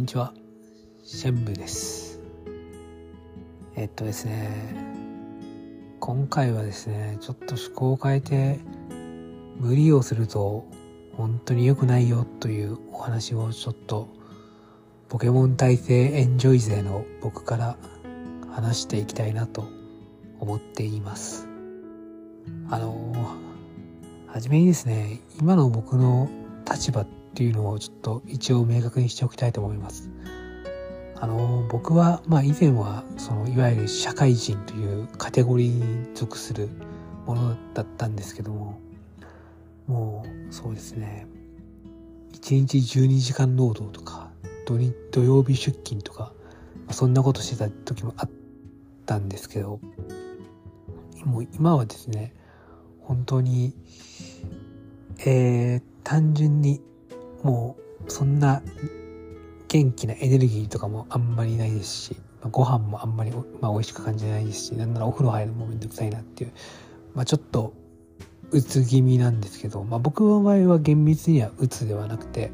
んにちは。シェンブです。えっとですね、今回はですね、ちょっと趣向を変えて、無理をすると本当に良くないよというお話をちょっと、ポケモン体制エンジョイ勢の僕から話していきたいなと思っています。あの、はじめにですね、今の僕の立場ってっていうのをちょっと一応明確にしておきたいと思います。あの僕は、まあ、以前はそのいわゆる社会人というカテゴリーに属するものだったんですけどももうそうですね1日12時間労働とか土日土曜日出勤とか、まあ、そんなことしてた時もあったんですけどもう今はですね本当にえー、単純にもうそんな元気なエネルギーとかもあんまりないですし、まあ、ご飯もあんまり、まあ、美味しく感じないですしなんならお風呂入るのもめんどくさいなっていう、まあ、ちょっとうつ気味なんですけど、まあ、僕の場合は厳密にはうつではなくて、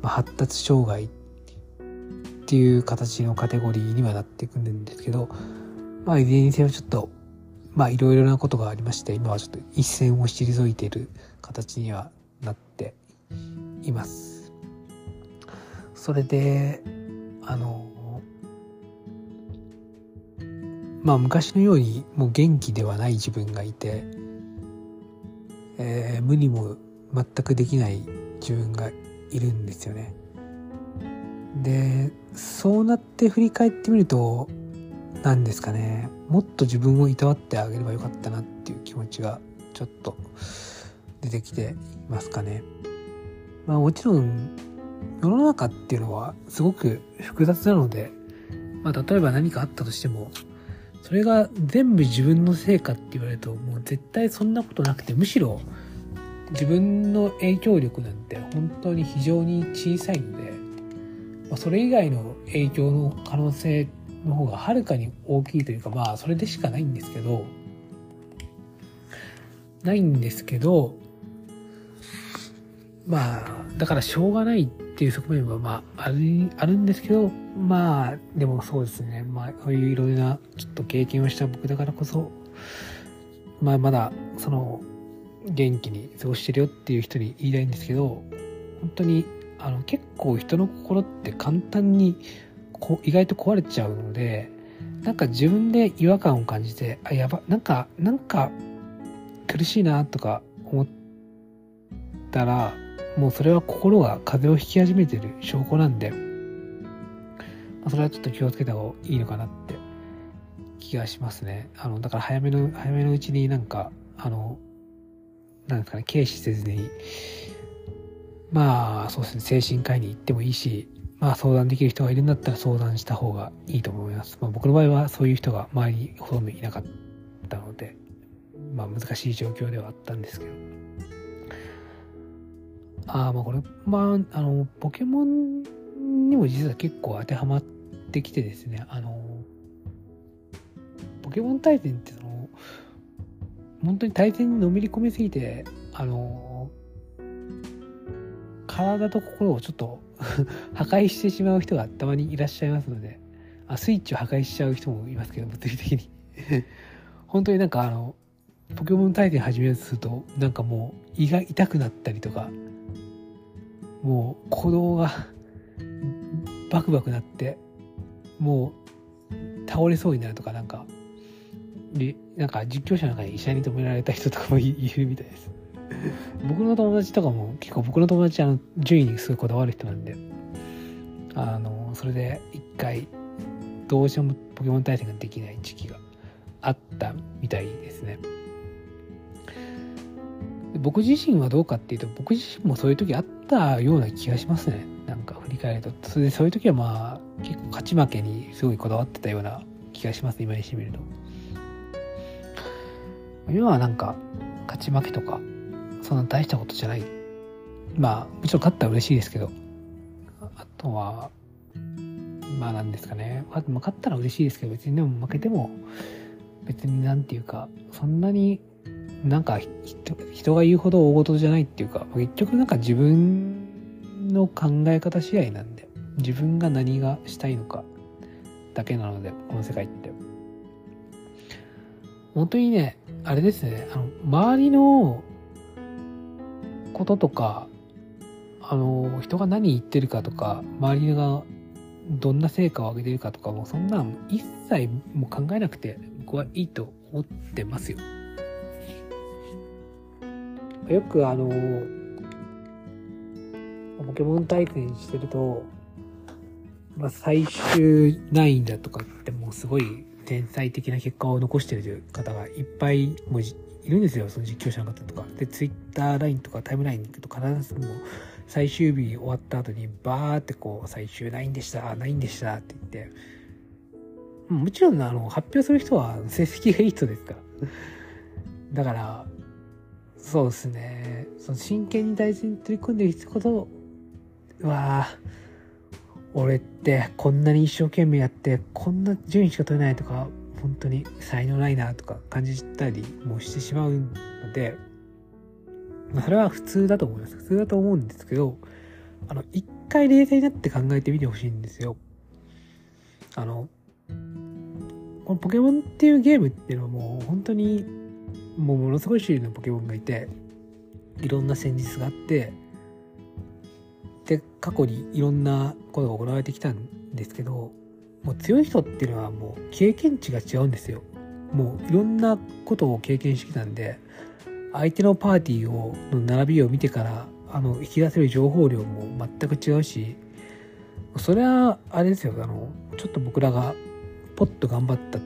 まあ、発達障害っていう形のカテゴリーにはなってくるんですけど、まあ、いずれにせよちょっとまあいろいろなことがありまして今はちょっと一線を退いている形にはなっています。それであのまあ昔のようにもう元気ではない自分がいて、えー、無理も全くできない自分がいるんですよね。でそうなって振り返ってみると何ですかねもっと自分をいたわってあげればよかったなっていう気持ちがちょっと出てきていますかね。まあもちろん世の中っていうのはすごく複雑なので、まあ例えば何かあったとしても、それが全部自分のせいかって言われるともう絶対そんなことなくてむしろ自分の影響力なんて本当に非常に小さいので、まあ、それ以外の影響の可能性の方がはるかに大きいというかまあそれでしかないんですけどないんですけどまあだからしょうがないっていう側面はまああるあるんですけどまあでもそうですね。まあそういういろいろなちょっと経験をした僕だからこそまあまだその元気に過ごしてるよっていう人に言いたいんですけど本当にあの結構人の心って簡単にこ意外と壊れちゃうのでなんか自分で違和感を感じてあやばなんかなんか苦しいなとか思ったらもうそれは心が風邪をひき始めてる証拠なんで、まあ、それはちょっと気をつけた方がいいのかなって気がしますね。あの、だから早めの、早めのうちになんか、あの、なんですかね、軽視せずに、まあ、そうですね、精神科医に行ってもいいし、まあ相談できる人がいるんだったら相談した方がいいと思います。まあ僕の場合はそういう人が周りにほとんどいなかったので、まあ難しい状況ではあったんですけど。あ、まあこれ、まあ、あの、ポケモンにも実は結構当てはまってきてですね、あの、ポケモン対戦ってその、本当に対戦にのめり込みすぎて、あの、体と心をちょっと 破壊してしまう人がたまにいらっしゃいますので、あスイッチを破壊しちゃう人もいますけど、物理的に。本当になんかあの、ポケモン対戦始めるとすると、なんかもう胃が痛くなったりとか、もう鼓動がバクバクなってもう倒れそうになるとかなんかでなんか実況者の中に医者に止められた人とかもいるみたいです。僕の友達とかも結構僕の友達あの順位にすごいこだわる人なんであのそれで一回どうしてもポケモン対戦ができない時期があったみたいですね。僕自身はどうかっていうと僕自身もそういう時あったような気がしますね。なんか振り返ると。それでそういう時はまあ結構勝ち負けにすごいこだわってたような気がします。今にしてみると。今はなんか勝ち負けとかそんな大したことじゃない。まあもちろん勝ったら嬉しいですけど。あとはまあなんですかね、勝ったら嬉しいですけど別にでも負けても別になんていうかそんなになんか人が言うほど大事じゃないっていうか結局なんか自分の考え方次第なんで自分が何がしたいのかだけなのでこの世界って本当にねあれですねあの周りのこととかあの人が何言ってるかとか周りがどんな成果を上げてるかとかもそんなん一切もう考えなくて僕はいいと思ってますよ。よくあのポケモン対戦してると、まあ、最終9位だとかってもうすごい天才的な結果を残してる方がいっぱいもういるんですよその実況者の方とか。でツイッターラインとかタイムラインに行くと必ずもう最終日終わった後にバーってこう最終9でした9でしたって言ってもちろんあの発表する人は成績がいい人ですからだからそうですね。その真剣に大事に取り組んでる人ほどわあ俺ってこんなに一生懸命やってこんな順位しか取れないとか本当に才能ないなとか感じたりもしてしまうので、まあ、それは普通だと思います。普通だと思うんですけどあの一回冷静になって考えてみてほしいんですよ。あのこのポケモンっていうゲームっていうのはもう本当にもうものすごい種類のポケモンがいていろんな戦術があってで過去にいろんなことが行われてきたんですけどもう強い人っていうのはもう経験値が違うんですよ。もういろんなことを経験してきたんで相手のパーティーをの並びを見てからあの引き出せる情報量も全く違うしそれはあれですよ。あのちょっと僕らがポッと頑張った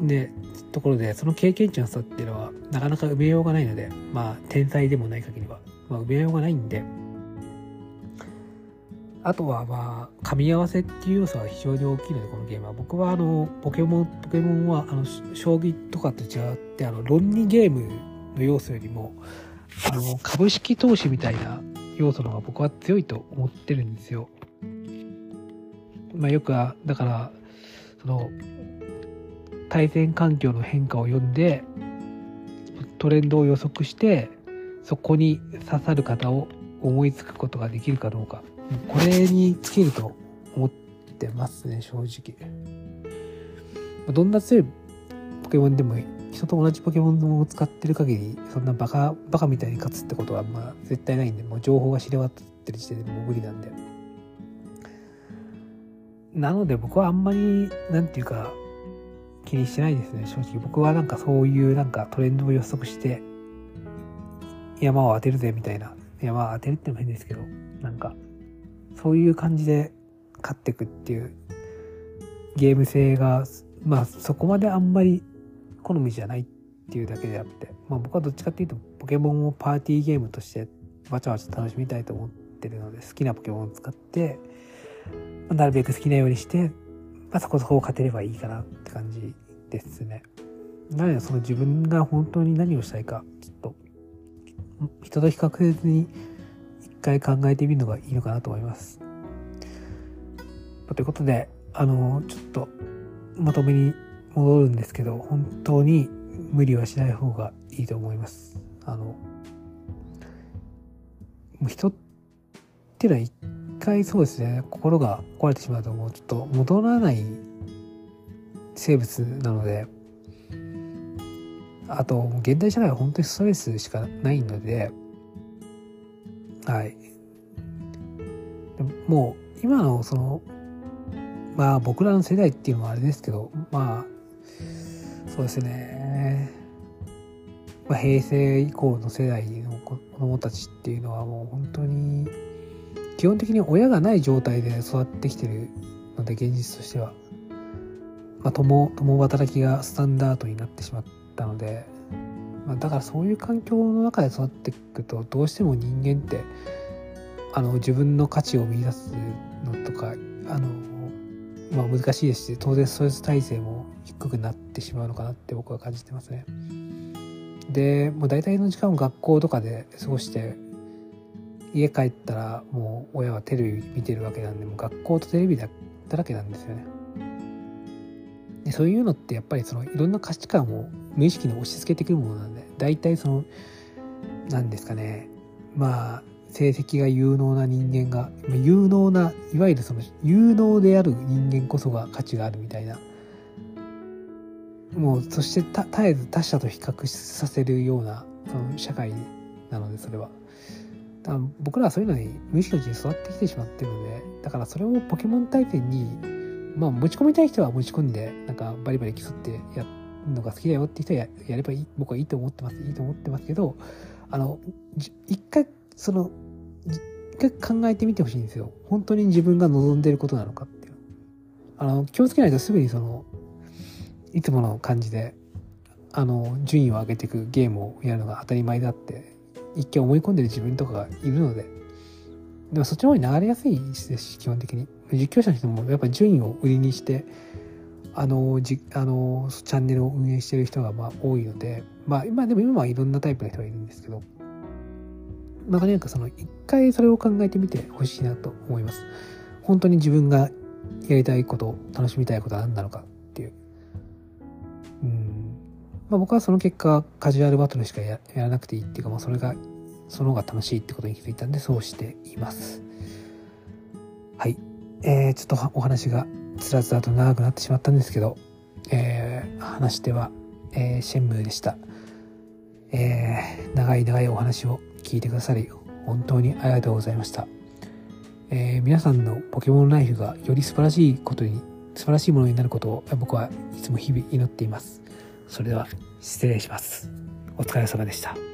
ねところでその経験値の差っていうのはなかなか埋めようがないのでまあ天才でもない限りは、まあ、埋めようがないんで。あとはまあ噛み合わせっていう要素は非常に大きいのでこのゲームは。僕はあのポケモンポケモンはあの将棋とかと違ってあの論理ゲームの要素よりもあの株式投資みたいな要素の方が僕は強いと思ってるんですよ。まあ、よくはだからその対戦環境の変化を読んでトレンドを予測してそこに刺さる方を思いつくことができるかどうか。これに尽きると思ってますね正直。どんな強いポケモンでも人と同じポケモンを使ってる限りそんなバカバカみたいに勝つってことはまあ絶対ないんでもう情報が知れ渡ってる時点でもう無理なんで。なので僕はあんまりなんていうか気にしてないですね正直。僕はなんかそういうなんかトレンドを予測して山を当てるぜみたいな。山を当てるってのも変ですけどなんかそういう感じで勝ってくっていうゲーム性がまあそこまであんまり好みじゃないっていうだけであって、まあ、僕はどっちかっていうとポケモンをパーティーゲームとしてわちゃわちゃ楽しみたいと思ってるので好きなポケモンを使ってなるべく好きなようにして、まあ、そこそこ勝てればいいかなって感じですね。なのでその自分が本当に何をしたいかちょっと人と比較せずに一回考えてみるのがいいのかなと思います。ということであのちょっとまとめに戻るんですけど本当に無理はしない方がいいと思います。あの人ってのは回そうですね。心が壊れてしまうともうちょっと戻らない生物なので。あと現代社会は本当にストレスしかないので。はい。もう今のそのまあ僕らの世代っていうのはあれですけどまあそうですね、まあ、平成以降の世代の子供たちっていうのはもう本当に基本的に親がない状態で育ってきてるので現実としては、まあ、共共働きがスタンダードになってしまったので、まあ、だからそういう環境の中で育っていくとどうしても人間ってあの自分の価値を見出すのとかあの、まあ、難しいですし当然ストレス耐性も低くなってしまうのかなって僕は感じてますね。でもう大体の時間を学校とかで過ごして家帰ったらもう親はテレビ見てるわけなんでもう学校とテレビだらけなんですよね。でそういうのってやっぱりそのいろんな価値観を無意識に押し付けてくるものなんで大体その何ですかね。まあ成績が有能な人間が有能ないわゆるその有能である人間こそが価値があるみたいな。もうそして絶えず他者と比較させるようなその社会なのでそれは。だから僕らはそういうのに無意識のうちに育ってきてしまってるのでだからそれをポケモン対戦にまあ持ち込みたい人は持ち込んでなんかバリバリ競ってやるのが好きだよって人はややればいい僕はいいと思ってますいいと思ってますけどあの一回その一回考えてみてほしいんですよ。本当に自分が望んでることなのかっていう。あの気をつけないとすぐにそのいつもの感じであの順位を上げていくゲームをやるのが当たり前だって一見思い込んでる自分とかがいるのででもそっちの方に流れやすいですし基本的に。実況者の人もやっぱ順位を売りにしてあのじあのチャンネルを運営してる人がまあ多いのでまあ今でも今はいろんなタイプの人がいるんですけどまあとにかくその一回それを考えてみてほしいなと思います。本当に自分がやりたいこと楽しみたいことは何なのか。まあ僕はその結果カジュアルバトルしかやらなくていいっていうか、まあ、それがその方が楽しいってことに気づいたんでそうしています。はい。えー、ちょっとお話がつらつらと長くなってしまったんですけど、えー、話しては、えー、シェンムーでした、えー、長い長いお話を聞いてくださり本当にありがとうございました、えー、皆さんのポケモンライフがより素晴らしいことに素晴らしいものになることを僕はいつも日々祈っています。それでは失礼します。お疲れ様でした。